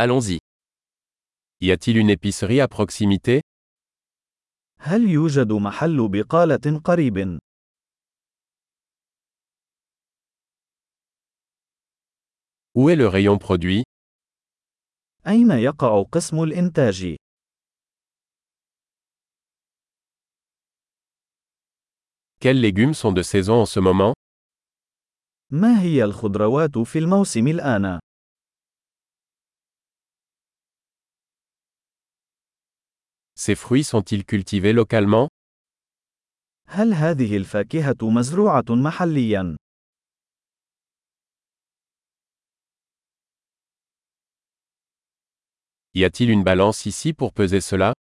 Allons-y. Y a-t-il une épicerie à proximité هل يوجد محل بقالة قريب؟ Où est le rayon produit أين يقع قسم الإنتاج؟ Quels légumes sont de saison en ce moment ما هي الخضروات في الموسم الآن؟ Ces fruits sont-ils cultivés localement هل هذه الفاكهة مزروعة محلياً؟ Y a-t-il une balance ici pour peser cela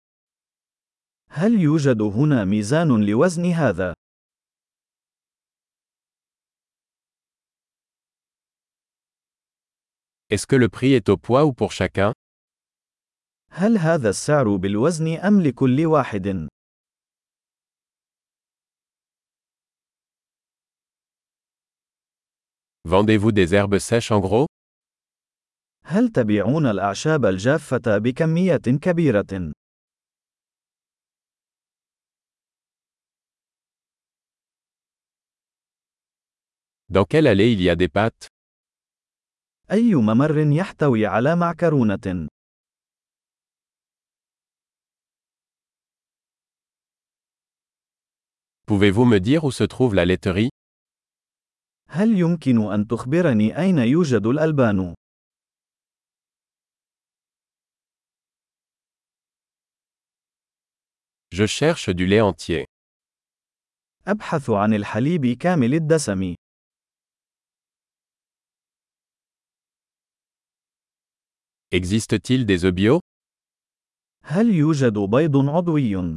هل يوجد هنا ميزان لوزن هذا؟ Est-ce que le prix est au poids ou pour chacun هل هذا السعر بالوزن أم لكل واحد؟ Vendez-vous des herbes sèches en gros هل تبيعون الأعشاب الجافة بكميات كبيرة؟ Dans quelle allée il y a des pâtes أي ممر يحتوي على معكرونة؟ Pouvez-vous me dire où se trouve la laiterie هل يمكن أن تخبرني أين يوجد الألبان؟ Je cherche du lait entier. أبحث عن الحليب كامل الدسم. Existe-t-il des œufs bio هل يوجد بيض عضوي؟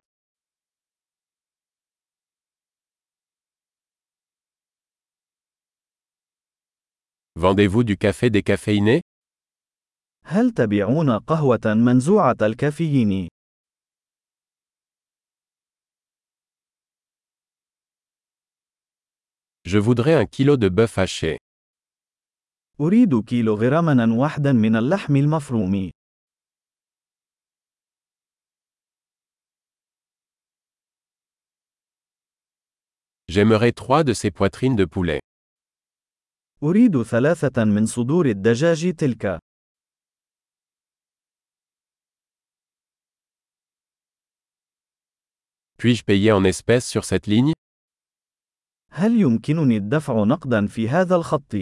Vendez-vous du café décaféiné هل تبيعون قهوة منزوعة الكافيين؟ Je voudrais un kilo de bœuf haché. أريد كيلوغراما واحدا من اللحم المفروم. J'aimerais trois de ces poitrines de poulet. أريد ثلاثة من صدور الدجاج تلك. Puis-je payer en espèces sur cette ligne هل يمكنني الدفع نقدا في هذا الخط؟